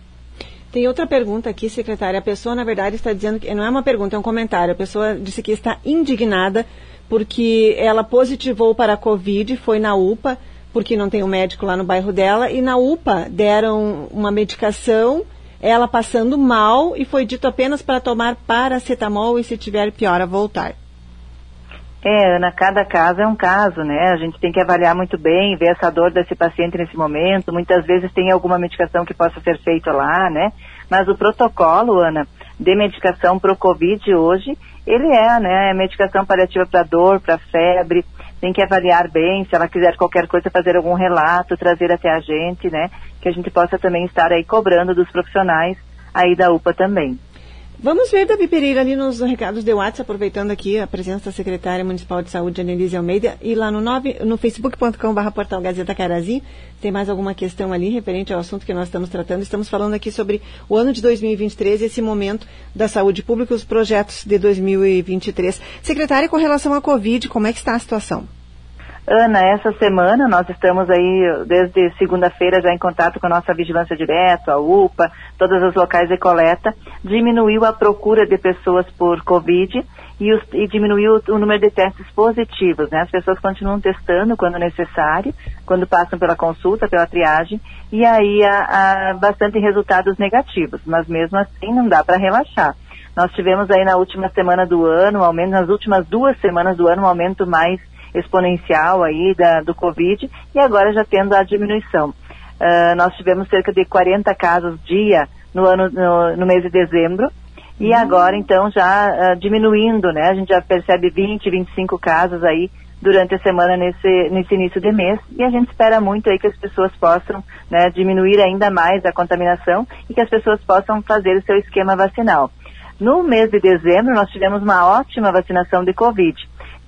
Tem outra pergunta aqui, secretária. A pessoa, na verdade, está dizendo que não é uma pergunta, é um comentário. A pessoa disse que está indignada porque ela positivou para a Covid, foi na UPA, porque não tem um médico lá no bairro dela, e na UPA deram uma medicação, ela passando mal, e foi dito apenas para tomar paracetamol e se tiver pior a voltar. É, Ana, cada caso é um caso, né? A gente tem que avaliar muito bem, ver essa dor desse paciente nesse momento. Muitas vezes tem alguma medicação que possa ser feita lá, né? Mas o protocolo, Ana, de medicação para o Covid hoje, ele é, né? É medicação paliativa para dor, para febre. Tem que avaliar bem, se ela quiser qualquer coisa, fazer algum relato, trazer até a gente, né? Que a gente possa também estar aí cobrando dos profissionais aí da UPA também. Vamos ver, Davi Pereira, ali nos recados de WhatsApp, aproveitando aqui a presença da secretária municipal de saúde, Annelise Almeida, e lá no, no facebook.com.br portal Gazeta Carazinho, tem mais alguma questão ali referente ao assunto que nós estamos tratando. Estamos falando aqui sobre o ano de 2023 e esse momento da saúde pública, os projetos de 2023. Secretária, com relação à Covid, como é que está a situação? Ana, essa semana nós estamos aí desde segunda-feira já em contato com a nossa vigilância direto, a UPA, todos os locais de coleta. Diminuiu a procura de pessoas por Covid e, os, e diminuiu o, o, número de testes positivos. Né? As pessoas continuam testando quando necessário, quando passam pela consulta, pela triagem, e aí há, há bastante resultados negativos, mas mesmo assim não dá para relaxar. Nós tivemos aí na última semana do ano, ao menos nas últimas duas semanas do ano, um aumento mais exponencial aí da, do Covid e agora já tendo a diminuição. Uh, nós tivemos cerca de 40 casos dia no ano no, no mês de dezembro e uhum. agora então já uh, diminuindo, né? A gente já percebe 20, 25 casos aí durante a semana nesse, nesse início de mês e a gente espera muito aí que as pessoas possam né, diminuir ainda mais a contaminação e que as pessoas possam fazer o seu esquema vacinal. No mês de dezembro nós tivemos uma ótima vacinação de Covid.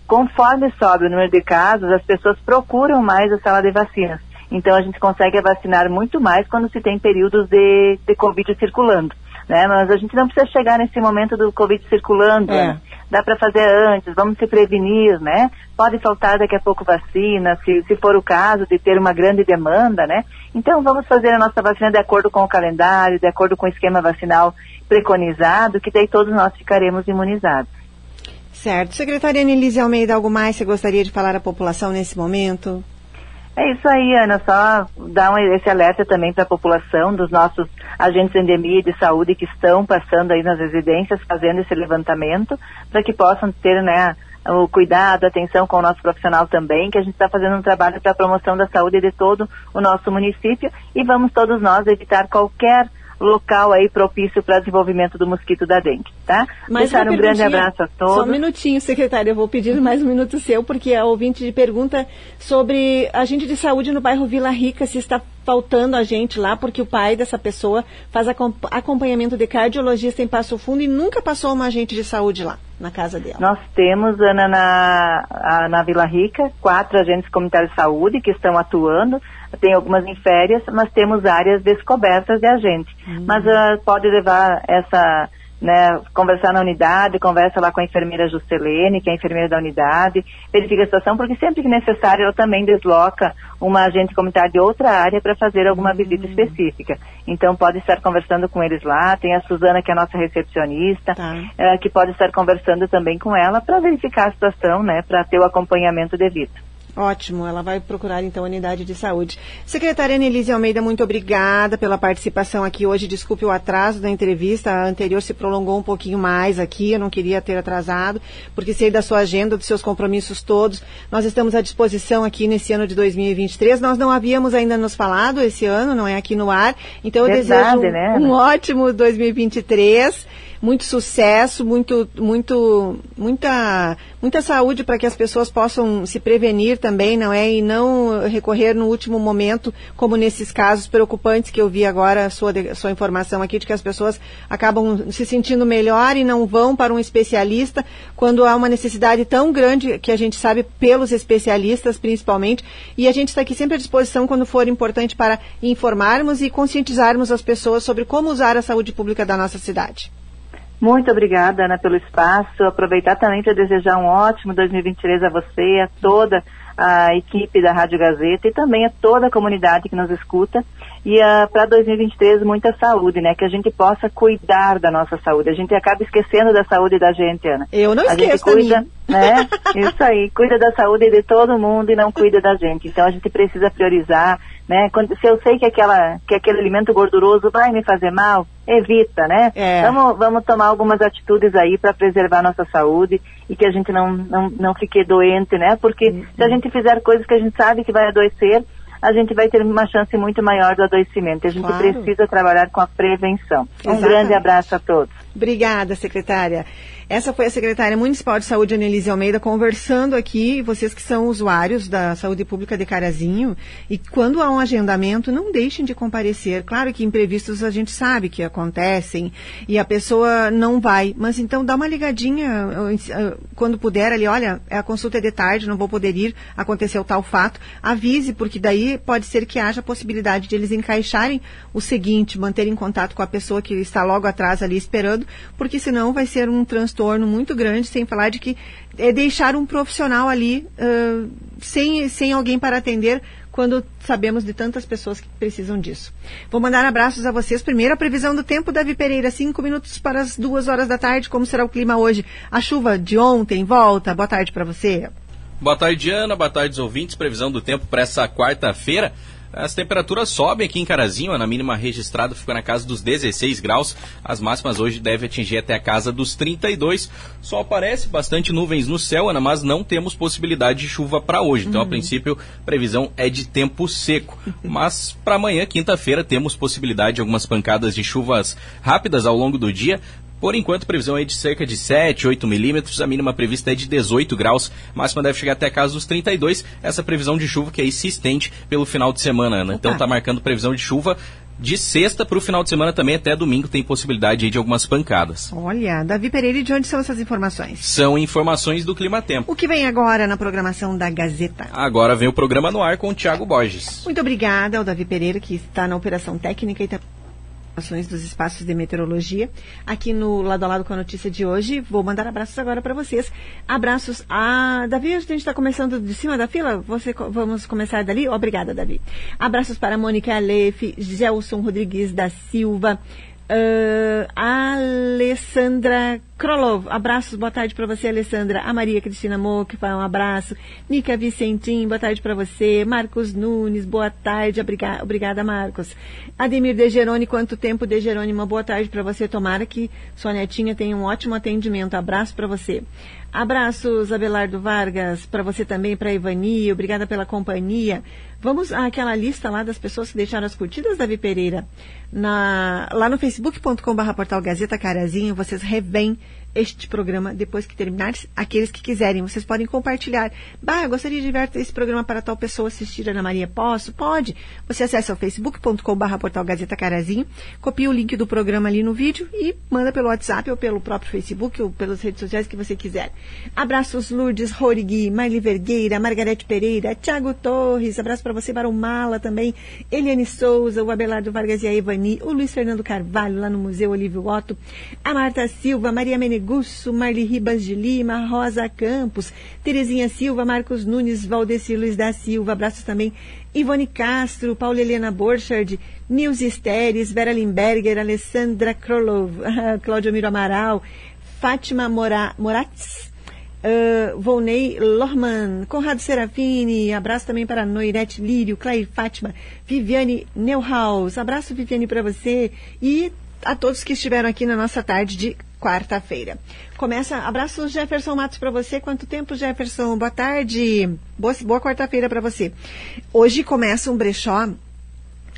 Conforme sobe o número de casos, as pessoas procuram mais a sala de vacinas. Então a gente consegue vacinar muito mais quando se tem períodos de, de Covid circulando. Né? Mas a gente não precisa chegar nesse momento do Covid circulando. É. Né? Dá para fazer antes, vamos se prevenir, né? Pode faltar daqui a pouco vacina, se, se for o caso de ter uma grande demanda, né? Então vamos fazer a nossa vacina de acordo com o calendário, de acordo com o esquema vacinal preconizado, que daí todos nós ficaremos imunizados. Certo. Secretária Anelise Almeida, algo mais você gostaria de falar à população nesse momento? É isso aí, Ana. Só dar um, esse alerta também para a população dos nossos agentes de endemia de saúde que estão passando aí nas residências, fazendo esse levantamento, para que possam ter, né, o cuidado, a atenção com o nosso profissional também, que a gente está fazendo um trabalho para a promoção da saúde de todo o nosso município e vamos todos nós evitar qualquer local aí propício para desenvolvimento do mosquito da dengue, tá? Mas Deixar um grande abraço a todos. Só um minutinho, secretária, eu vou pedir mais um minuto seu, porque a ouvinte pergunta sobre agente de saúde no bairro Vila Rica, se está faltando a gente lá, porque o pai dessa pessoa faz acompanhamento de cardiologista em Passo Fundo e nunca passou uma agente de saúde lá, na casa dela. Nós temos, Ana, na, na Vila Rica, quatro agentes comunitários de saúde que estão atuando, tem algumas em férias, mas temos áreas descobertas de agente. Uhum. Mas uh, pode levar essa, né, conversar na unidade, conversa lá com a enfermeira Juscelene, que é a enfermeira da unidade, verifica a situação, porque sempre que necessário ela também desloca uma agente comunitária de outra área para fazer alguma uhum. visita específica. Então pode estar conversando com eles lá, tem a Suzana, que é a nossa recepcionista, tá. uh, que pode estar conversando também com ela para verificar a situação, né, para ter o acompanhamento devido. Ótimo, ela vai procurar então a unidade de saúde. Secretária Nelise Almeida, muito obrigada pela participação aqui hoje. Desculpe o atraso da entrevista, a anterior se prolongou um pouquinho mais aqui, eu não queria ter atrasado, porque sei da sua agenda, dos seus compromissos todos. Nós estamos à disposição aqui nesse ano de 2023. Nós não havíamos ainda nos falado esse ano, não é aqui no ar. Então eu Verdade, desejo né? um ótimo 2023 muito sucesso, muito, muito, muita, muita saúde para que as pessoas possam se prevenir também, não é? E não recorrer no último momento, como nesses casos preocupantes que eu vi agora, a sua, sua informação aqui, de que as pessoas acabam se sentindo melhor e não vão para um especialista quando há uma necessidade tão grande que a gente sabe pelos especialistas, principalmente. E a gente está aqui sempre à disposição quando for importante para informarmos e conscientizarmos as pessoas sobre como usar a saúde pública da nossa cidade. Muito obrigada, Ana, pelo espaço. Aproveitar também para desejar um ótimo 2023 a você, a toda a equipe da Rádio Gazeta e também a toda a comunidade que nos escuta. E uh, para 2023, muita saúde, né? Que a gente possa cuidar da nossa saúde. A gente acaba esquecendo da saúde da gente, Ana. Eu não a esqueço gente cuida, né? Isso aí, cuida da saúde de todo mundo e não cuida da gente. Então a gente precisa priorizar, né? Quando, se eu sei que, aquela, que aquele alimento gorduroso vai me fazer mal, evita, né? É. Vamos, vamos tomar algumas atitudes aí para preservar nossa saúde e que a gente não, não, não fique doente, né? Porque Uhum. se a gente fizer coisas que a gente sabe que vai adoecer, a gente vai ter uma chance muito maior do adoecimento. A gente Claro. precisa trabalhar com a prevenção. Um Exatamente. grande abraço a todos. Obrigada, secretária. Essa foi a secretária municipal de saúde, Anelise Almeida, conversando aqui, vocês que são usuários da saúde pública de Carazinho, e quando há um agendamento, não deixem de comparecer. Claro que imprevistos a gente sabe que acontecem e a pessoa não vai, mas então dá uma ligadinha eh, quando puder ali, olha, a consulta é de tarde, não vou poder ir, aconteceu tal fato, avise, porque daí pode ser que haja a possibilidade de eles encaixarem o seguinte, manterem contato com a pessoa que está logo atrás ali esperando, porque senão vai ser um transtorno muito grande, sem falar de que é deixar um profissional ali uh, sem, sem alguém para atender quando sabemos de tantas pessoas que precisam disso. Vou mandar abraços a vocês. Primeiro, a previsão do tempo, Davi Pereira, cinco minutos para as duas horas da tarde. Como será o clima hoje? A chuva de ontem volta. Boa tarde para você. Boa tarde, Ana. Boa tarde, ouvintes. Previsão do tempo para essa quarta-feira. As temperaturas sobem aqui em Carazinho, na mínima registrada fica na casa dos 16 graus. As máximas hoje devem atingir até a casa dos 32. Só aparece bastante nuvens no céu, Ana, mas não temos possibilidade de chuva para hoje. Então, a princípio, previsão é de tempo seco. Mas para amanhã, quinta-feira, temos possibilidade de algumas pancadas de chuvas rápidas ao longo do dia. Por enquanto, a previsão é de cerca de 7, 8 milímetros, a mínima prevista é de 18 graus, máxima deve chegar até a casa dos 32. Essa previsão de chuva que aí se estende pelo final de semana, Ana. Então tá marcando previsão de chuva de sexta para o final de semana também, até domingo tem possibilidade aí de algumas pancadas. Olha, Davi Pereira, de onde são essas informações? São informações do Clima Tempo. O que vem agora na programação da Gazeta? Agora vem o programa no ar com o Thiago Borges. Muito obrigada ao Davi Pereira, que está na operação técnica e também informações dos espaços de meteorologia. Aqui no Lado a Lado com a notícia de hoje, vou mandar abraços agora para vocês. Abraços a Davi, a gente está começando de cima da fila, Você, vamos começar dali? Obrigada, Davi. Abraços para Mônica Alefe, Gelson Rodrigues da Silva, uh, Alessandra Krolov, abraços, boa tarde para você, Alessandra. A Maria Cristina Moque, um abraço. Nica Vicentim, boa tarde para você. Marcos Nunes, boa tarde. Obrigada, obrigada Marcos. Ademir De Geroni, quanto tempo, De Geroni? Uma boa tarde para você. Tomara que sua netinha tenha um ótimo atendimento. Abraço para você. Abraços, Abelardo Vargas, para você também, para Ivani. Obrigada pela companhia. Vamos àquela lista lá das pessoas que deixaram as curtidas, Davi Pereira. Na, lá no facebook.com.br portal Gazeta Carazinho, vocês revêm este programa depois que terminar. Aqueles que quiserem, vocês podem compartilhar. Bah, gostaria de ver esse programa para tal pessoa assistir, Ana Maria. Posso? Pode. Você acessa o facebook.com.br portal Gazeta Carazinho, copia o link do programa ali no vídeo e manda pelo WhatsApp ou pelo próprio Facebook ou pelas redes sociais que você quiser. Abraços Lourdes Horigui, Marli Vergueira, Margarete Pereira, Thiago Torres, abraço para você, Barão Mala também, Eliane Souza, o Abelardo Vargas e a Evani, o Luiz Fernando Carvalho lá no Museu Olívio Otto, a Marta Silva, Maria Menegusso, Marli Ribas de Lima, Rosa Campos, Terezinha Silva, Marcos Nunes, Valdeci Luiz da Silva, abraços também Ivone Castro, Paula Helena Borchardt, Nilce Steres, Vera Limberger, Alessandra Krolov, Cláudio Miro Amaral, Fátima Mora, Moratz, Uh, Volney Lorman, Conrado Serafini, abraço também para Noirete Lírio, Claire Fátima, Viviane Neuhaus, abraço Viviane para você e a todos que estiveram aqui na nossa tarde de quarta-feira. Começa, abraço Jefferson Matos para você. Quanto tempo, Jefferson? Boa tarde. Boa, boa quarta-feira para você. Hoje começa um brechó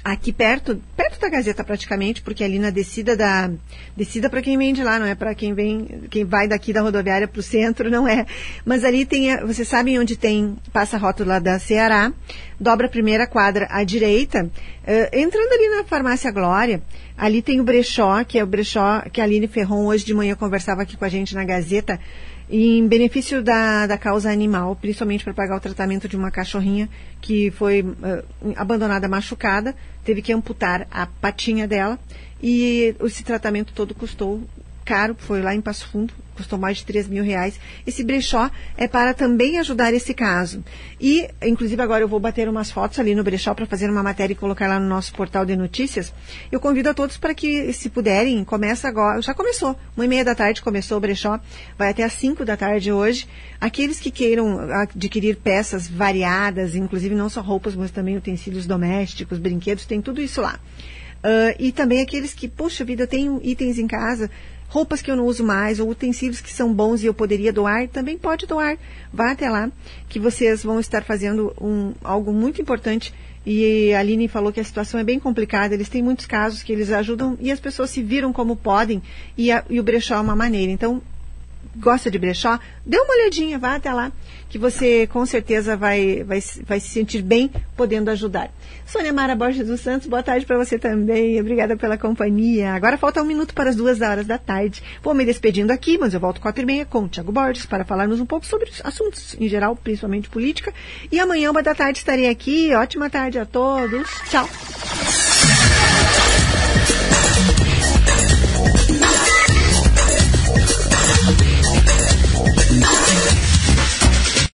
aqui perto, perto da Gazeta praticamente, porque ali na descida da descida para quem vem de lá, não é para quem vem, quem vai daqui da rodoviária para o centro, não é. Mas ali tem, vocês sabem onde tem passa a rótula da Ceará, dobra a primeira quadra à direita, uh, entrando ali na farmácia Glória, ali tem o brechó, que é o brechó que a Aline Ferron hoje de manhã conversava aqui com a gente na Gazeta em benefício da, da causa animal, principalmente para pagar o tratamento de uma cachorrinha que foi uh, abandonada machucada, teve que amputar a patinha dela e esse tratamento todo custou caro, foi lá em Passo Fundo, custou mais de 3 mil reais. Esse brechó é para também ajudar esse caso. E, inclusive, agora eu vou bater umas fotos ali no brechó para fazer uma matéria e colocar lá no nosso portal de notícias. Eu convido a todos para que, se puderem, começa agora. Já começou. Uma e meia da tarde começou o brechó. Vai até às cinco da tarde hoje. Aqueles que queiram adquirir peças variadas, inclusive não só roupas, mas também utensílios domésticos, brinquedos, tem tudo isso lá. Uh, e também aqueles que, puxa vida, tenho itens em casa, roupas que eu não uso mais, ou utensílios que são bons e eu poderia doar, também pode doar. Vá até lá, que vocês vão estar fazendo um, algo muito importante. E a Aline falou que a situação é bem complicada, eles têm muitos casos que eles ajudam e as pessoas se viram como podem e, a, e o brechó é uma maneira. Então, gosta de brechó, dê uma olhadinha, vá até lá, que você com certeza vai, vai, vai se sentir bem podendo ajudar. Sônia Mara Borges dos Santos, boa tarde para você também. Obrigada pela companhia. Agora falta um minuto para as duas horas da tarde. Vou me despedindo aqui, mas eu volto quatro e meia com o Tiago Borges para falarmos um pouco sobre assuntos em geral, principalmente política. E amanhã, uma da tarde, estarei aqui. Ótima tarde a todos. Tchau.